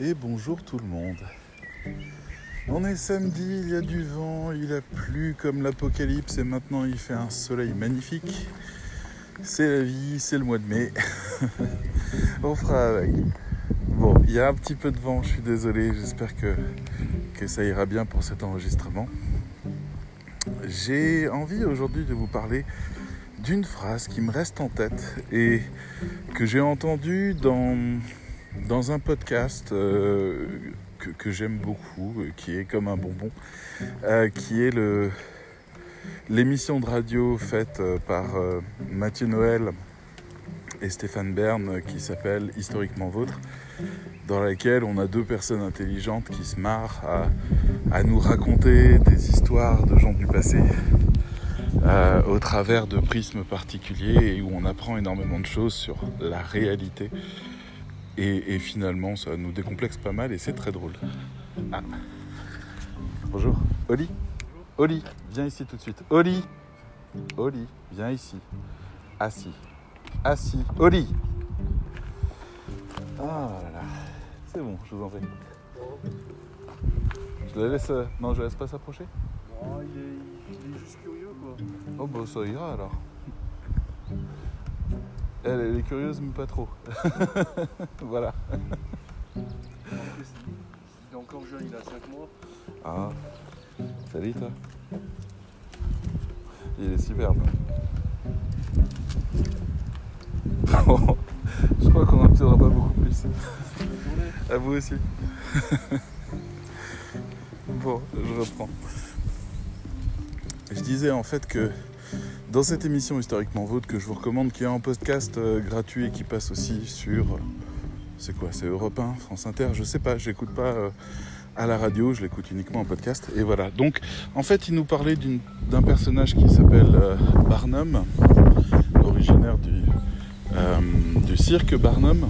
et bonjour tout le monde. On est samedi, il y a du vent, il a plu comme l'apocalypse et maintenant il fait un soleil magnifique. C'est la vie, c'est le mois de mai. On fera avec. Bon, il y a un petit peu de vent, je suis désolé, j'espère que, que ça ira bien pour cet enregistrement. J'ai envie aujourd'hui de vous parler d'une phrase qui me reste en tête et que j'ai entendue dans dans un podcast euh, que, j'aime beaucoup, euh, qui est comme un bonbon, euh, qui est l'émission de radio faite par Mathieu Noël et Stéphane Bern qui s'appelle Historiquement Vôtre, dans laquelle on a deux personnes intelligentes qui se marrent à nous raconter des histoires de gens du passé. au travers de prismes particuliers et où on apprend énormément de choses sur la réalité et, finalement, ça nous décomplexe pas mal et c'est très drôle. Ah. Bonjour. Oli Oli, viens ici tout de suite. Oli Oli, viens ici. Assis. Assis. Oli Ah là là. C'est bon, je vous en prie. Je la laisse. Euh, non, je laisse pas s'approcher Non, il est, il est juste curieux quoi. Oh bah ça ira alors. Elle, est curieuse, mais pas trop. voilà. Il est encore jeune, il a 5 mois. Ah, salut toi. Il est superbe. je crois qu'on n'en obtiendra pas beaucoup plus. À vous aussi. bon, je reprends. Je disais en fait que dans cette émission historiquement vôtre que je vous recommande, qui est en podcast euh, gratuit et qui passe aussi sur. Euh, c'est quoi C'est Europe 1, France Inter Je sais pas, j'écoute pas euh, à la radio, je l'écoute uniquement en podcast. Et voilà. Donc, en fait, il nous parlait d'un personnage qui s'appelle Barnum, originaire du, du cirque Barnum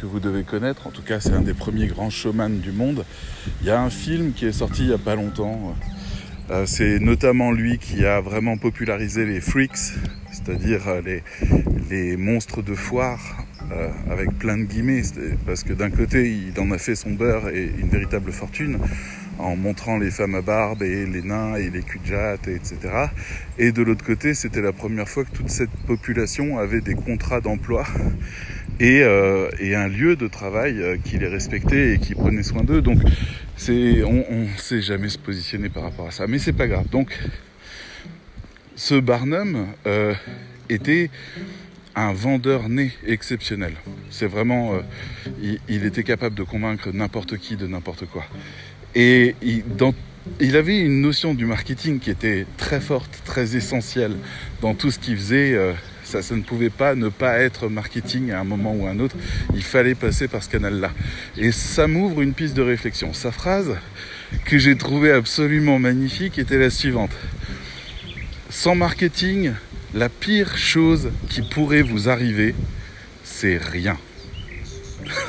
que vous devez connaître. En tout cas, c'est un des premiers grands showman du monde. Il y a un film qui est sorti il n'y a pas longtemps euh, c'est notamment lui qui a vraiment popularisé les freaks, c'est-à-dire euh, les, monstres de foire, euh, avec plein de guillemets, parce que d'un côté, il en a fait son beurre et une véritable fortune en montrant les femmes à barbe et les nains et les cul etc. Et de l'autre côté, c'était la première fois que toute cette population avait des contrats d'emploi et, un lieu de travail qui les respectait et qui prenait soin d'eux. Donc on ne sait jamais se positionner par rapport à ça, mais c'est pas grave. Donc, ce Barnum euh, était un vendeur né exceptionnel. C'est vraiment, euh, il, était capable de convaincre n'importe qui de n'importe quoi. Et il, avait une notion du marketing qui était très forte, très essentielle dans tout ce qu'il faisait. Euh, ça, ne pouvait pas ne pas être marketing à un moment ou à un autre. Il fallait passer par ce canal-là. Et ça m'ouvre une piste de réflexion. Sa phrase, que j'ai trouvée absolument magnifique, était la suivante. Sans marketing, la pire chose qui pourrait vous arriver, c'est rien.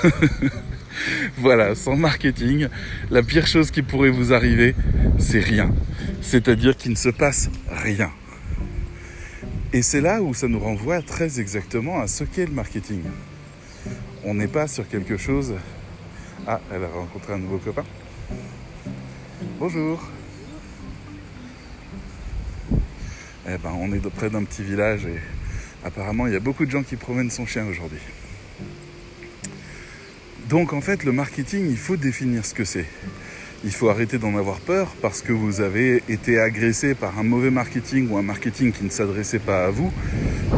voilà, sans marketing, la pire chose qui pourrait vous arriver, c'est rien. C'est-à-dire qu'il ne se passe rien. Et c'est là où ça nous renvoie très exactement à ce qu'est le marketing. On n'est pas sur quelque chose. Ah, elle a rencontré un nouveau copain. Bonjour. Eh ben, on est près d'un petit village et apparemment il y a beaucoup de gens qui promènent son chien aujourd'hui. Donc en fait, le marketing, il faut définir ce que c'est il faut arrêter d'en avoir peur parce que vous avez été agressé par un mauvais marketing ou un marketing qui ne s'adressait pas à vous,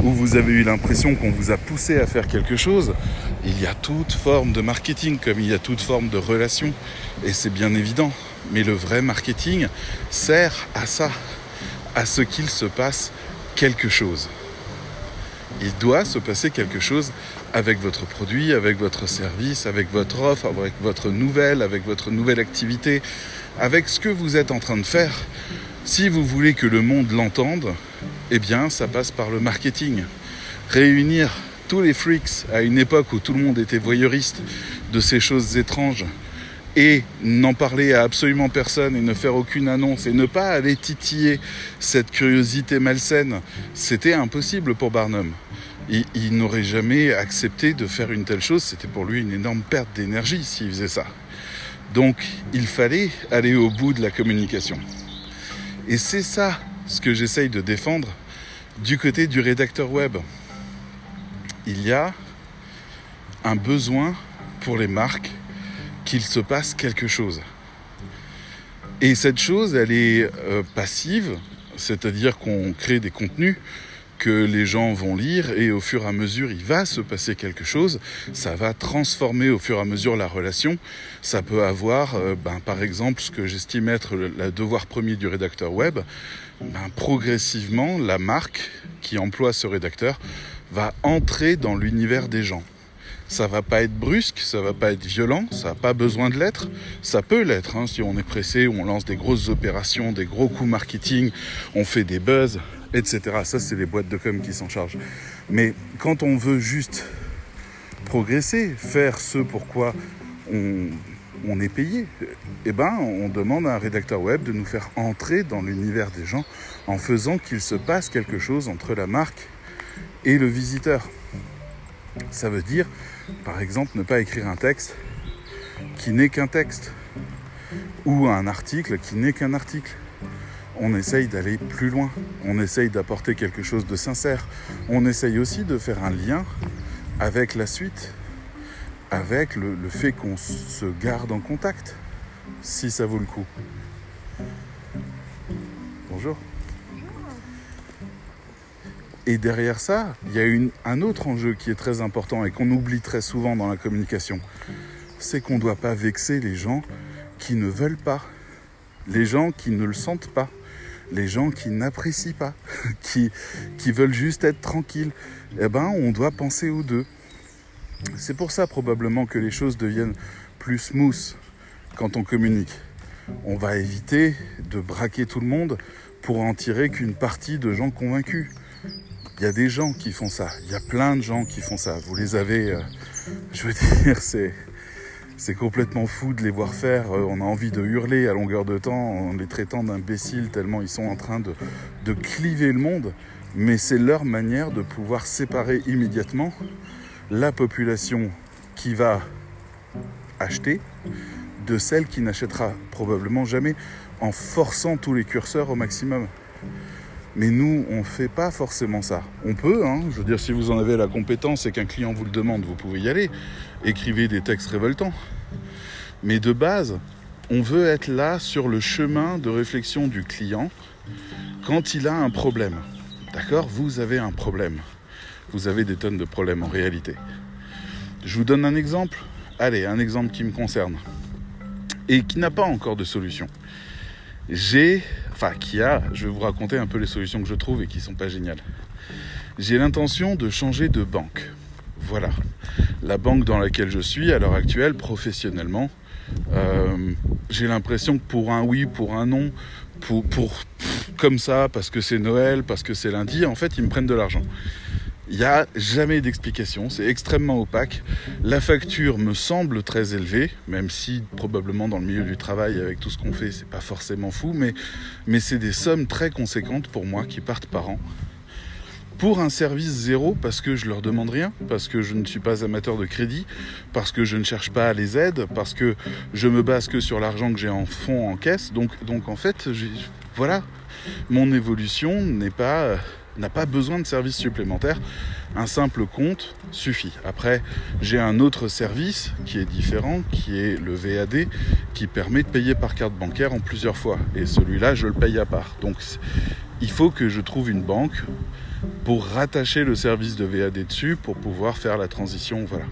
ou vous avez eu l'impression qu'on vous a poussé à faire quelque chose. Il y a toute forme de marketing comme il y a toute forme de relation, et c'est bien évident. Mais le vrai marketing sert à ça, à ce qu'il se passe quelque chose. Il doit se passer quelque chose avec votre produit, avec votre service, avec votre offre, avec votre nouvelle, avec votre nouvelle activité, avec ce que vous êtes en train de faire. Si vous voulez que le monde l'entende, eh bien, ça passe par le marketing. Réunir tous les freaks à une époque où tout le monde était voyeuriste de ces choses étranges et n'en parler à absolument personne et ne faire aucune annonce et ne pas aller titiller cette curiosité malsaine, c'était impossible pour Barnum. Il, n'aurait jamais accepté de faire une telle chose. C'était pour lui une énorme perte d'énergie s'il faisait ça. Donc il fallait aller au bout de la communication. Et c'est ça ce que j'essaye de défendre du côté du rédacteur web. Il y a un besoin pour les marques qu'il se passe quelque chose. Et cette chose, elle est euh, passive, c'est-à-dire qu'on crée des contenus que les gens vont lire et au fur et à mesure il va se passer quelque chose, ça va transformer au fur et à mesure la relation, ça peut avoir euh, ben, par exemple ce que j'estime être le, devoir premier du rédacteur web, ben, progressivement la marque qui emploie ce rédacteur va entrer dans l'univers des gens. Ça va pas être brusque, ça va pas être violent, ça n'a pas besoin de l'être. Ça peut l'être hein, si on est pressé, on lance des grosses opérations, des gros coups marketing, on fait des buzz, etc. Ça, c'est les boîtes de com qui s'en chargent. Mais quand on veut juste progresser, faire ce pourquoi on, on est payé, eh ben, on demande à un rédacteur web de nous faire entrer dans l'univers des gens en faisant qu'il se passe quelque chose entre la marque et le visiteur. Ça veut dire, par exemple, ne pas écrire un texte qui n'est qu'un texte ou un article qui n'est qu'un article. On essaye d'aller plus loin, on essaye d'apporter quelque chose de sincère, on essaye aussi de faire un lien avec la suite, avec le, fait qu'on se garde en contact, si ça vaut le coup. Bonjour. Et derrière ça, il y a un autre enjeu qui est très important et qu'on oublie très souvent dans la communication. C'est qu'on ne doit pas vexer les gens qui ne veulent pas, les gens qui ne le sentent pas, les gens qui n'apprécient pas, qui, veulent juste être tranquilles. Eh ben, on doit penser aux deux. C'est pour ça probablement que les choses deviennent plus smooth quand on communique. On va éviter de braquer tout le monde pour en tirer qu'une partie de gens convaincus. Il y a des gens qui font ça. Il y a plein de gens qui font ça. Vous les avez, euh, je veux dire, c'est c'est complètement fou de les voir faire. Euh, on a envie de hurler à longueur de temps en les traitant d'imbéciles tellement ils sont en train de, cliver le monde. Mais c'est leur manière de pouvoir séparer immédiatement la population qui va acheter de celle qui n'achètera probablement jamais en forçant tous les curseurs au maximum. Mais nous, on ne fait pas forcément ça. On peut, hein, je veux dire, si vous en avez la compétence et qu'un client vous le demande, vous pouvez y aller. Écrivez des textes révoltants. Mais de base, on veut être là sur le chemin de réflexion du client quand il a un problème. D'accord? Vous avez un problème. Vous avez des tonnes de problèmes en réalité. Je vous donne un exemple. Allez, un exemple qui me concerne et qui n'a pas encore de solution. J'ai, enfin qui a, je vais vous raconter un peu les solutions que je trouve et qui sont pas géniales. J'ai l'intention de changer de banque. Voilà. La banque dans laquelle je suis à l'heure actuelle, professionnellement, euh, j'ai l'impression que pour un oui, pour un non, pour, comme ça, parce que c'est Noël, parce que c'est lundi, en fait, ils me prennent de l'argent. Il n'y a jamais d'explication, c'est extrêmement opaque. La facture me semble très élevée, même si probablement dans le milieu du travail, avec tout ce qu'on fait, c'est pas forcément fou, mais, mais c'est des sommes très conséquentes pour moi qui partent par an. Pour un service zéro, parce que je leur demande rien, parce que je ne suis pas amateur de crédit, parce que je ne cherche pas les aides, parce que je me base que sur l'argent que j'ai en fond en caisse. Donc, donc en fait, voilà, mon évolution n'est pas n'a pas besoin de services supplémentaires. Un simple compte suffit. Après, j'ai un autre service qui est différent, qui est le VAD, qui permet de payer par carte bancaire en plusieurs fois. Et celui-là, je le paye à part. Donc, il faut que je trouve une banque pour rattacher le service de VAD dessus pour pouvoir faire la transition. Voilà.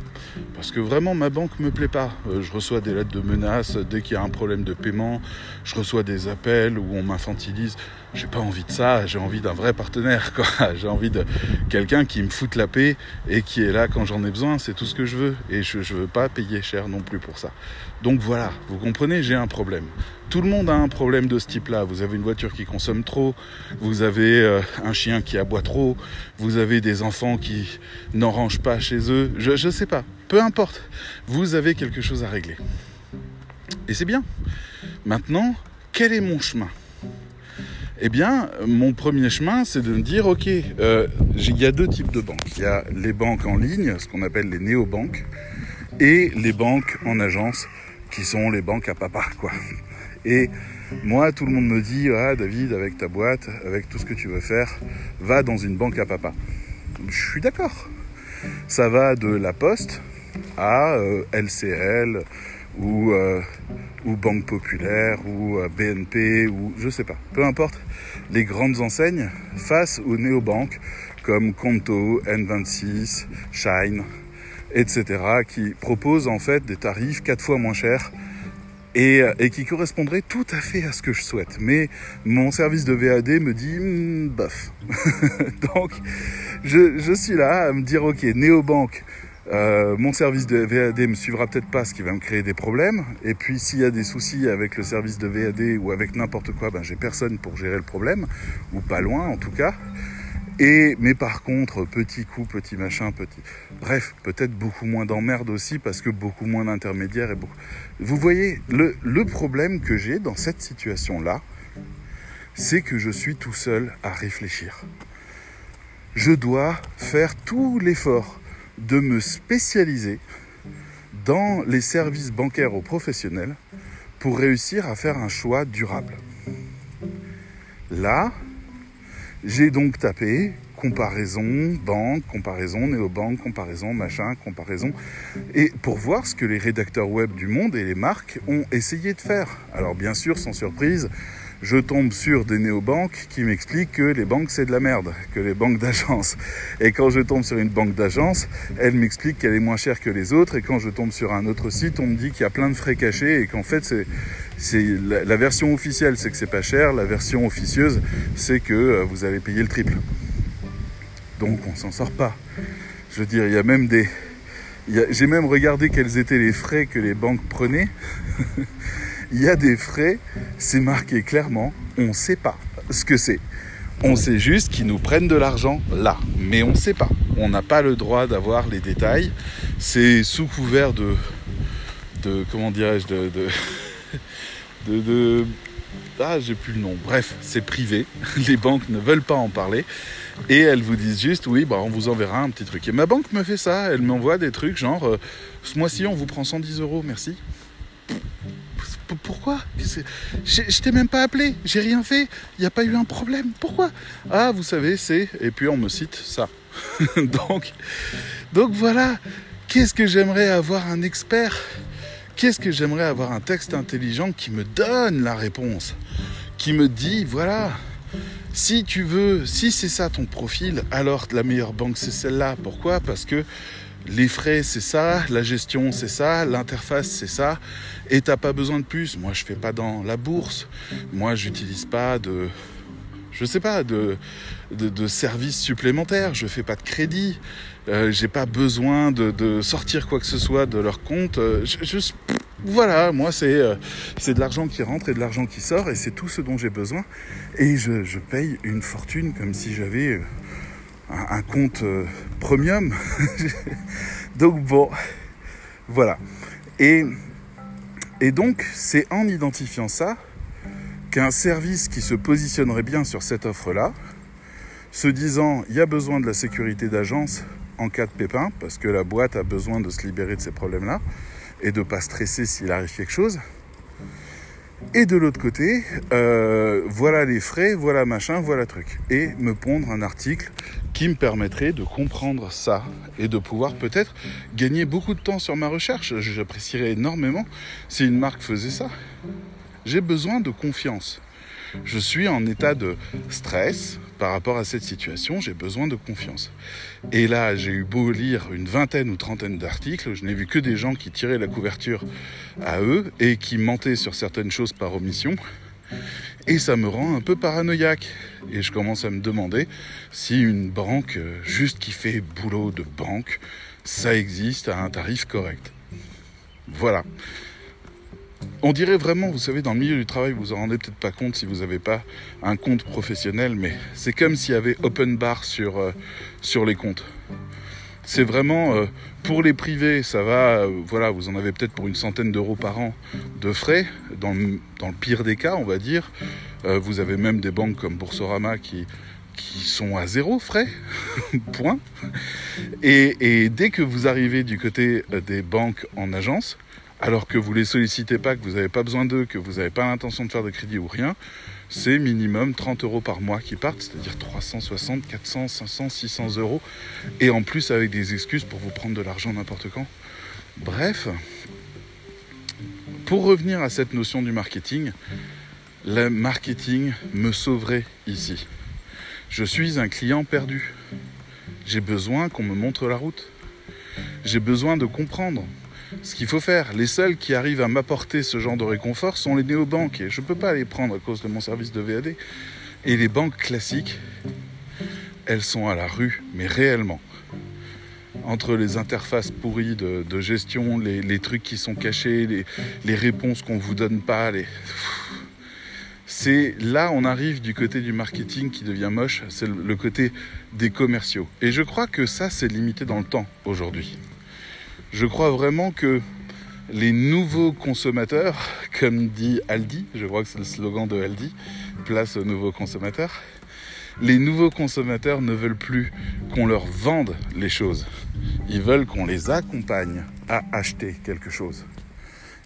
Parce que vraiment, ma banque me plaît pas. Euh, je reçois des lettres de menaces dès qu'il y a un problème de paiement. Je reçois des appels où on m'infantilise. J'ai pas envie de ça. J'ai envie d'un vrai partenaire. J'ai envie de quelqu'un qui me foute la paix et qui est là quand j'en ai besoin. C'est tout ce que je veux. Et je, je veux pas payer cher non plus pour ça. Donc voilà, vous comprenez, j'ai un problème. Tout le monde a un problème de ce type-là. Vous avez une voiture qui consomme trop, vous avez euh, un chien qui aboie trop, vous avez des enfants qui n'en rangent pas chez eux. Je ne sais pas. Peu importe. Vous avez quelque chose à régler. Et c'est bien. Maintenant, quel est mon chemin? Eh bien, mon premier chemin, c'est de me dire, ok, euh, il y a deux types de banques. Il y a les banques en ligne, ce qu'on appelle les néobanques, et les banques en agence, qui sont les banques à papa. Et moi, tout le monde me dit, ah David, avec ta boîte, avec tout ce que tu veux faire, va dans une banque à papa. Je suis d'accord. Ça va de la Poste à LCL ou ou Banque Populaire, ou euh, BNP, ou je sais pas. Peu importe, les grandes enseignes face aux néobanques comme Conto, N26, Shine, etc., qui proposent en fait des tarifs quatre fois moins chers et, euh, et, qui correspondraient tout à fait à ce que je souhaite. Mais mon service de VAD me dit hmm, bof. Donc je, je, suis là à me dire ok, néobanque, euh, mon service de VAD me suivra peut-être pas, ce qui va me créer des problèmes. Et puis s'il y a des soucis avec le service de VAD ou avec n'importe quoi, ben j'ai personne pour gérer le problème, ou pas loin en tout cas. Et mais par contre, petit coup, petit machin, petit. Bref, peut-être beaucoup moins d'emmerde aussi parce que beaucoup moins d'intermédiaires et beaucoup. Vous voyez, le, le problème que j'ai dans cette situation-là, c'est que je suis tout seul à réfléchir. Je dois faire tout l'effort de me spécialiser dans les services bancaires aux professionnels pour réussir à faire un choix durable. Là, j'ai donc tapé comparaison banque, comparaison néobanque, comparaison machin, comparaison, et pour voir ce que les rédacteurs web du monde et les marques ont essayé de faire. Alors bien sûr, sans surprise, je tombe sur des néobanques qui m'expliquent que les banques c'est de la merde, que les banques d'agence. Et quand je tombe sur une banque d'agence, elle m'explique qu'elle est moins chère que les autres. Et quand je tombe sur un autre site, on me dit qu'il y a plein de frais cachés et qu'en fait c'est la, version officielle, c'est que c'est pas cher. La version officieuse, c'est que euh, vous allez payer le triple. Donc on s'en sort pas. Je veux dire, il y a même des j'ai même regardé quels étaient les frais que les banques prenaient. il y a des frais, c'est marqué clairement, on ne sait pas ce que c'est. On sait juste qu'ils nous prennent de l'argent là, mais on ne sait pas. On n'a pas le droit d'avoir les détails. C'est sous couvert de, de comment dirais-je, de, de, ah, j'ai plus le nom. Bref, c'est privé. Les banques ne veulent pas en parler. Et elles vous disent juste, oui, bah, on vous enverra un petit truc. Et ma banque me fait ça. Elle m'envoie des trucs genre, euh, ce mois-ci, on vous prend 110 euros, merci pourquoi? Je, t'ai même pas appelé, j'ai rien fait, il n'y a pas eu un problème. Pourquoi? Ah, vous savez, c'est. Et puis on me cite ça. donc, donc voilà. Qu'est-ce que j'aimerais avoir un expert? Qu'est-ce que j'aimerais avoir un texte intelligent qui me donne la réponse? Qui me dit, voilà, si tu veux, si c'est ça ton profil, alors la meilleure banque c'est celle-là. Pourquoi? Parce que les frais c'est ça, la gestion c'est ça, l'interface c'est ça, et t'as pas besoin de plus. Moi je fais pas dans la bourse, moi j'utilise pas de, je sais pas, de, de, services supplémentaires, je fais pas de crédit, euh, j'ai pas besoin de, sortir quoi que ce soit de leur compte. Euh, voilà, moi c'est euh, c'est de l'argent qui rentre et de l'argent qui sort et c'est tout ce dont j'ai besoin. Et je, je, paye une fortune comme si j'avais un, compte euh, premium. donc bon, voilà. Et, et donc, c'est en identifiant ça qu'un service qui se positionnerait bien sur cette offre-là, se disant il y a besoin de la sécurité d'agence en cas de pépin, parce que la boîte a besoin de se libérer de ces problèmes-là, et de ne pas stresser s'il arrive quelque chose, et de l'autre côté, euh, voilà les frais, voilà machin, voilà truc. Et me pondre un article qui me permettrait de comprendre ça et de pouvoir peut-être gagner beaucoup de temps sur ma recherche. J'apprécierais énormément si une marque faisait ça. J'ai besoin de confiance. Je suis en état de stress par rapport à cette situation, j'ai besoin de confiance. Et là, j'ai eu beau lire une vingtaine ou trentaine d'articles, je n'ai vu que des gens qui tiraient la couverture à eux et qui mentaient sur certaines choses par omission. Et ça me rend un peu paranoïaque. Et je commence à me demander si une banque, juste qui fait boulot de banque, ça existe à un tarif correct. Voilà. On dirait vraiment, vous savez, dans le milieu du travail, vous vous en rendez peut-être pas compte si vous n'avez pas un compte professionnel, mais c'est comme s'il y avait open bar sur, euh, sur les comptes. c'est vraiment euh, pour les privés, ça va, euh, voilà, vous en avez peut-être pour une centaine d'euros par an de frais, dans le, dans le pire des cas, on va dire. Vous avez même des banques comme Boursorama qui, qui sont à zéro frais, point. Et, dès que vous arrivez du côté des banques en agence, alors que vous les sollicitez pas, que vous n'avez pas besoin d'eux, que vous n'avez pas l'intention de faire de crédit ou rien, c'est minimum 30 euros par mois qui partent, c'est-à-dire 360, 400, 500, 600 euros, et en plus avec des excuses pour vous prendre de l'argent n'importe quand. Bref, pour revenir à cette notion du marketing, le marketing me sauverait ici. Je suis un client perdu. J'ai besoin qu'on me montre la route. J'ai besoin de comprendre ce qu'il faut faire. Les seuls qui arrivent à m'apporter ce genre de réconfort sont les néobanques et je ne peux pas les prendre à cause de mon service de VAD. Et les banques classiques, elles sont à la rue, mais réellement. Entre les interfaces pourries de, gestion, les, trucs qui sont cachés, les, réponses qu'on ne vous donne pas, c'est là on arrive du côté du marketing qui devient moche, c'est le, le côté des commerciaux. Et je crois que ça c'est limité dans le temps aujourd'hui. Je crois vraiment que les nouveaux consommateurs, comme dit Aldi, je crois que c'est le slogan de Aldi, place aux nouveaux consommateurs, les nouveaux consommateurs ne veulent plus qu'on leur vende les choses. Ils veulent qu'on les accompagne à acheter quelque chose.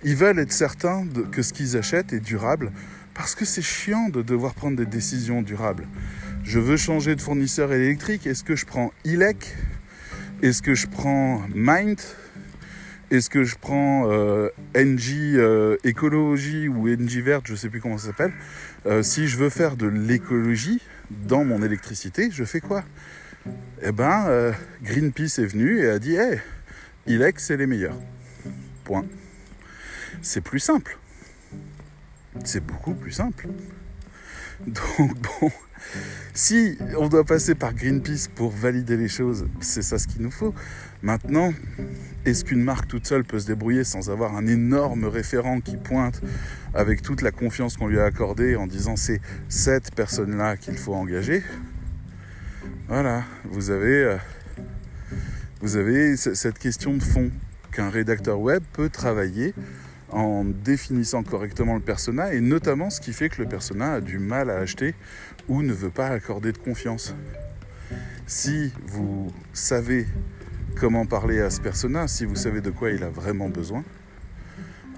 Ils veulent être certains que ce qu'ils achètent est durable parce que c'est chiant de devoir prendre des décisions durables. Je veux changer de fournisseur électrique. Est-ce que je prends ILEC? Est-ce que je prends Mind est-ce que je prends euh, NG euh, écologie ou NG verte, je ne sais plus comment ça s'appelle. Euh, si je veux faire de l'écologie dans mon électricité, je fais quoi? Eh ben, euh, Greenpeace est venu et a dit Hey, ILEC, c'est les meilleurs. Point. C'est plus simple. C'est beaucoup plus simple. Donc bon, si on doit passer par Greenpeace pour valider les choses, c'est ça ce qu'il nous faut. Maintenant, est-ce qu'une marque toute seule peut se débrouiller sans avoir un énorme référent qui pointe avec toute la confiance qu'on lui a accordée en disant c'est cette personne-là qu'il faut engager Voilà, vous avez, euh, vous avez cette question de fond qu'un rédacteur web peut travailler en définissant correctement le persona et notamment ce qui fait que le persona a du mal à acheter ou ne veut pas accorder de confiance. Si vous savez comment parler à ce persona, si vous savez de quoi il a vraiment besoin,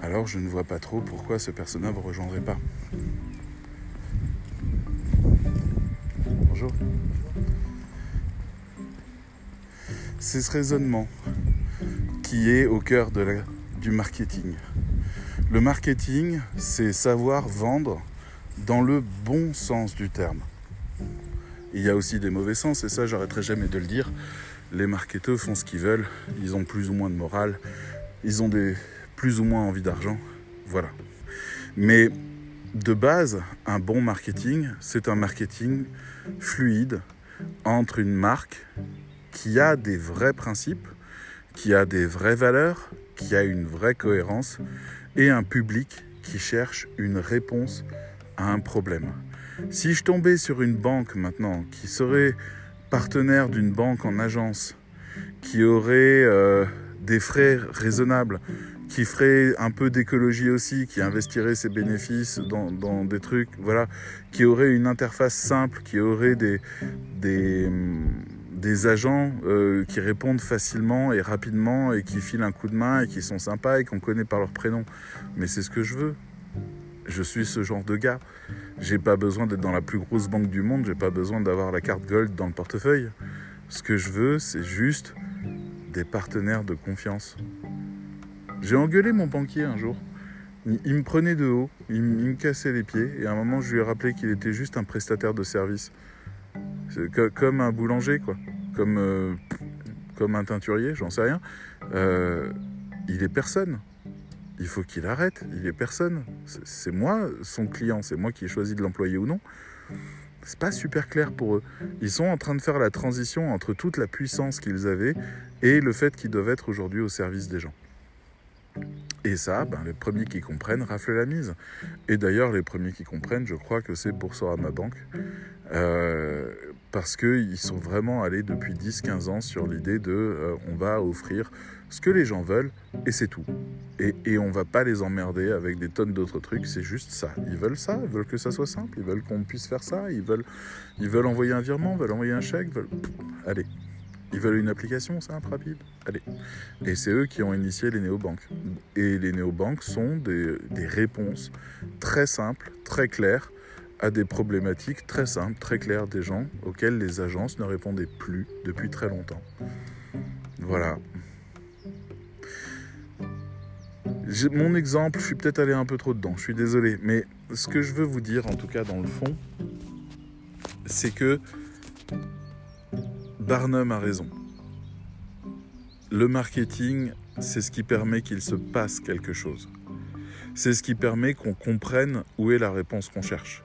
alors je ne vois pas trop pourquoi ce persona ne vous rejoindrait pas. Bonjour. C'est ce raisonnement qui est au cœur du marketing. Le marketing, c'est savoir vendre dans le bon sens du terme. Il y a aussi des mauvais sens, et ça, j'arrêterai jamais de le dire. Les marketeurs font ce qu'ils veulent, ils ont plus ou moins de morale, ils ont plus ou moins envie d'argent, voilà. Mais de base, un bon marketing, c'est un marketing fluide entre une marque qui a des vrais principes, qui a des vraies valeurs, qui a une vraie cohérence, et un public qui cherche une réponse à un problème. Si je tombais sur une banque maintenant qui serait partenaire d'une banque en agence, qui aurait euh, des frais raisonnables, qui ferait un peu d'écologie aussi, qui investirait ses bénéfices dans, des trucs, voilà, qui aurait une interface simple, qui aurait des agents euh, qui répondent facilement et rapidement et qui filent un coup de main et qui sont sympas et qu'on connaît par leur prénom. Mais c'est ce que je veux. Je suis ce genre de gars. J'ai pas besoin d'être dans la plus grosse banque du monde, j'ai pas besoin d'avoir la carte Gold dans le portefeuille. Ce que je veux, c'est juste des partenaires de confiance. J'ai engueulé mon banquier un jour. Il me prenait de haut, il me cassait les pieds, et à un moment je lui ai rappelé qu'il était juste un prestataire de service. Comme un boulanger, quoi. Comme, euh, comme un teinturier, j'en sais rien. Euh, il est personne. Il faut qu'il arrête. Il est personne. C'est moi son client. C'est moi qui ai choisi de l'employer ou non. C'est pas super clair pour eux. Ils sont en train de faire la transition entre toute la puissance qu'ils avaient et le fait qu'ils doivent être aujourd'hui au service des gens. Et ça, ben, les premiers qui comprennent raflent la mise. Et d'ailleurs, les premiers qui comprennent, je crois que c'est Boursorama Banque. Euh, parce qu'ils sont vraiment allés depuis 10-15 ans sur l'idée de euh, on va offrir ce que les gens veulent et c'est tout. Et, et on va pas les emmerder avec des tonnes d'autres trucs, c'est juste ça. Ils veulent ça, ils veulent que ça soit simple, ils veulent qu'on puisse faire ça, ils veulent, envoyer un virement, ils veulent envoyer un chèque, ils veulent... allez. Ils veulent une application simple, rapide, allez. Et c'est eux qui ont initié les néobanques. Et les néobanques sont des, des réponses très simples, très claires à des problématiques très simples, très claires des gens auxquels les agences ne répondaient plus depuis très longtemps. Voilà. Mon exemple, je suis peut-être allé un peu trop dedans, je suis désolé, mais ce que je veux vous dire, en tout cas dans le fond, c'est que Barnum a raison. Le marketing, c'est ce qui permet qu'il se passe quelque chose. C'est ce qui permet qu'on comprenne où est la réponse qu'on cherche.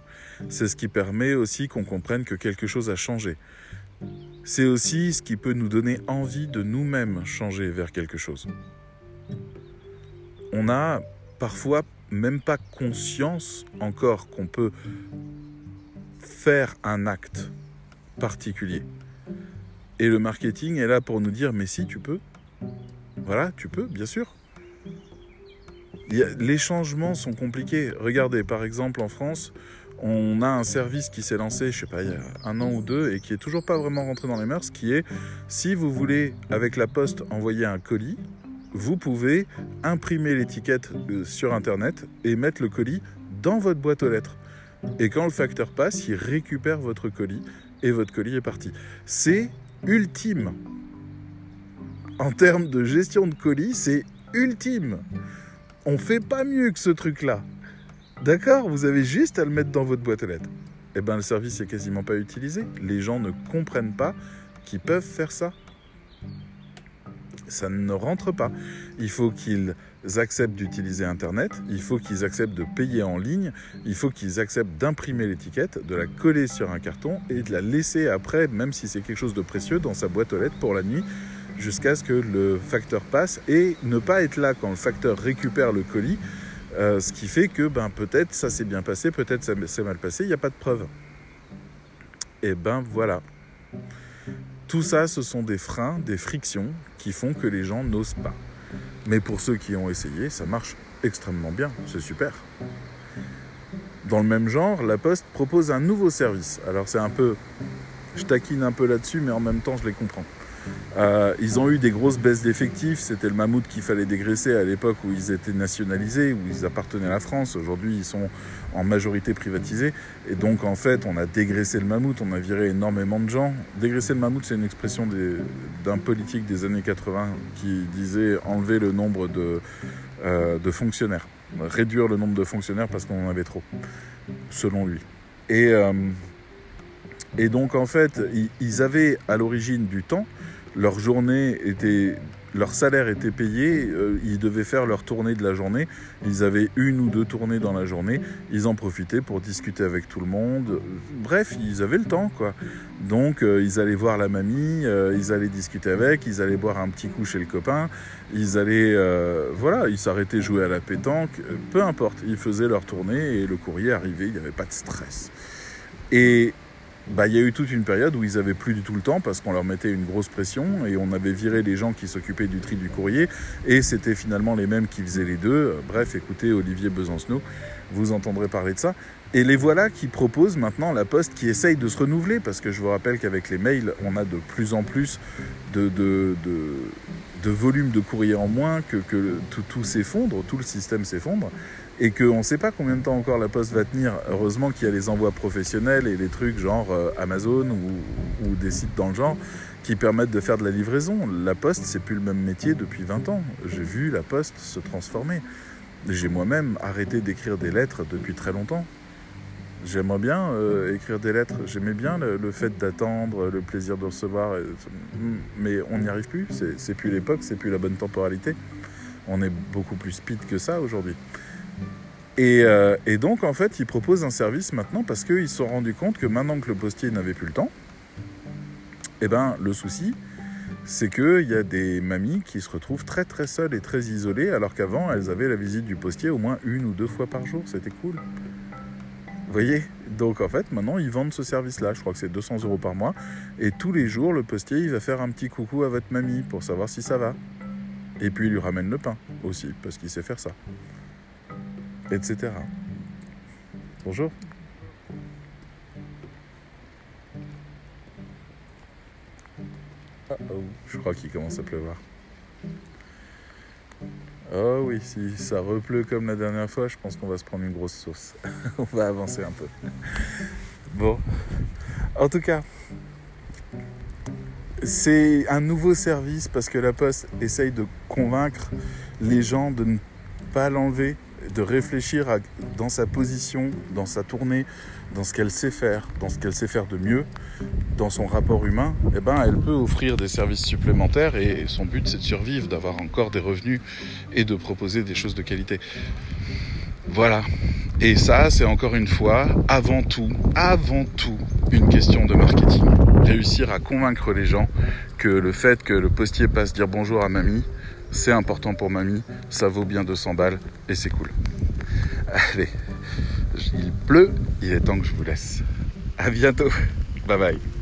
C'est ce qui permet aussi qu'on comprenne que quelque chose a changé. C'est aussi ce qui peut nous donner envie de nous-mêmes changer vers quelque chose. On a parfois même pas conscience encore qu'on peut faire un acte particulier. Et le marketing est là pour nous dire mais si tu peux. Voilà, tu peux, bien sûr. Les changements sont compliqués. Regardez, par exemple, en France, on a un service qui s'est lancé, je sais pas, il y a un an ou deux, et qui est toujours pas vraiment rentré dans les mœurs, qui est si vous voulez, avec la poste, envoyer un colis, vous pouvez imprimer l'étiquette sur Internet et mettre le colis dans votre boîte aux lettres. Et quand le facteur passe, il récupère votre colis et votre colis est parti. C'est ultime. En termes de gestion de colis, c'est ultime. On fait pas mieux que ce truc-là. D'accord? Vous avez juste à le mettre dans votre boîte aux lettres. Eh bien, le service est quasiment pas utilisé. Les gens ne comprennent pas qu'ils peuvent faire ça. Ça ne rentre pas. Il faut qu'ils acceptent d'utiliser Internet, il faut qu'ils acceptent de payer en ligne, il faut qu'ils acceptent d'imprimer l'étiquette, de la coller sur un carton et de la laisser après, même si c'est quelque chose de précieux, dans sa boîte aux lettres pour la nuit, jusqu'à ce que le facteur passe et ne pas être là quand le facteur récupère le colis, euh, ce qui fait que ben, peut-être ça s'est bien passé, peut-être ça s'est mal passé, il n'y a pas de preuve. Et ben voilà. Tout ça, ce sont des freins, des frictions qui font que les gens n'osent pas. Mais pour ceux qui ont essayé, ça marche extrêmement bien, c'est super. Dans le même genre, La Poste propose un nouveau service. Alors c'est un peu... Je taquine un peu là-dessus, mais en même temps, je les comprends. Euh, ils ont eu des grosses baisses d'effectifs. C'était le mammouth qu'il fallait dégraisser à l'époque où ils étaient nationalisés, où ils appartenaient à la France. Aujourd'hui, ils sont en majorité privatisés. Et donc, en fait, on a dégraissé le mammouth, on a viré énormément de gens. Dégraisser le mammouth, c'est une expression d'un politique des années 80 qui disait enlever le nombre de, euh, de fonctionnaires, réduire le nombre de fonctionnaires parce qu'on en avait trop, selon lui. Et, euh, et donc, en fait, ils- avaient à l'origine du temps leur journée était, leur salaire était payé, euh, ils devaient faire leur tournée de la journée. Ils avaient une ou deux tournées dans la journée. Ils en profitaient pour discuter avec tout le monde. Bref, ils avaient le temps, quoi. Donc, euh, ils allaient voir la mamie, euh, ils allaient discuter avec, ils allaient boire un petit coup chez le copain, ils allaient, voilà, ils s'arrêtaient jouer à la pétanque. Peu importe, ils faisaient leur tournée et le courrier arrivait. Il n'y avait pas de stress. Et bah, il y a eu toute une période où ils avaient plus du tout le temps parce qu'on leur mettait une grosse pression et on avait viré les gens qui s'occupaient du tri du courrier et c'était finalement les mêmes qui faisaient les deux. Bref, écoutez Olivier Besancenot, vous entendrez parler de ça. Et les voilà qui proposent maintenant la Poste qui essaye de se renouveler parce que je vous rappelle qu'avec les mails, on a de plus en plus de, de, volume de courrier en moins, que, tout s'effondre, tout le système s'effondre et qu'on ne sait pas combien de temps encore la Poste va tenir. Heureusement qu'il y a les envois professionnels et les trucs genre euh, Amazon ou, des sites dans le genre qui permettent de faire de la livraison. La Poste, c'est plus le même métier depuis 20 ans. J'ai vu la Poste se transformer. J'ai moi-même arrêté d'écrire des lettres depuis très longtemps. J'aimerais bien euh, écrire des lettres. J'aimais bien le, le fait d'attendre, le plaisir de recevoir. et- mais on n'y arrive plus. C'est plus l'époque, c'est plus la bonne temporalité. On est beaucoup plus speed que ça aujourd'hui. Et, euh, et donc, en fait, ils proposent un service maintenant parce qu'ils se sont rendus compte que maintenant que le postier n'avait plus le temps, eh ben, le souci, c'est qu'il y a des mamies qui se retrouvent très très seules et très isolées, alors qu'avant, elles avaient la visite du postier au moins une ou deux fois par jour. C'était cool. Vous voyez? Donc en fait, maintenant, ils vendent ce service-là. Je crois que c'est 200 euros par mois. Et tous les jours, le postier, il va faire un petit coucou à votre mamie pour savoir si ça va. Et puis, il lui ramène le pain aussi, parce qu'il sait faire ça. Etc. Bonjour. Ah, oh, je crois qu'il commence à pleuvoir. Oh oui, si ça repleut comme la dernière fois, je pense qu'on va se prendre une grosse sauce. On va avancer un peu. Bon. En tout cas, c'est un nouveau service parce que la Poste essaye de convaincre les gens de ne pas l'enlever, de réfléchir dans sa position, dans sa tournée, dans ce qu'elle sait faire, dans ce qu'elle sait faire de mieux, dans son rapport humain, eh ben, elle peut offrir des services supplémentaires et son but c'est de survivre, d'avoir encore des revenus et de proposer des choses de qualité. Voilà. Et ça, c'est encore une fois, avant tout, avant tout, une question de marketing. Réussir à convaincre les gens que le fait que le postier passe dire bonjour à mamie, c'est important pour mamie, ça vaut bien 200 balles et c'est cool. Allez, il pleut, il est temps que je vous laisse. À bientôt. Bye bye.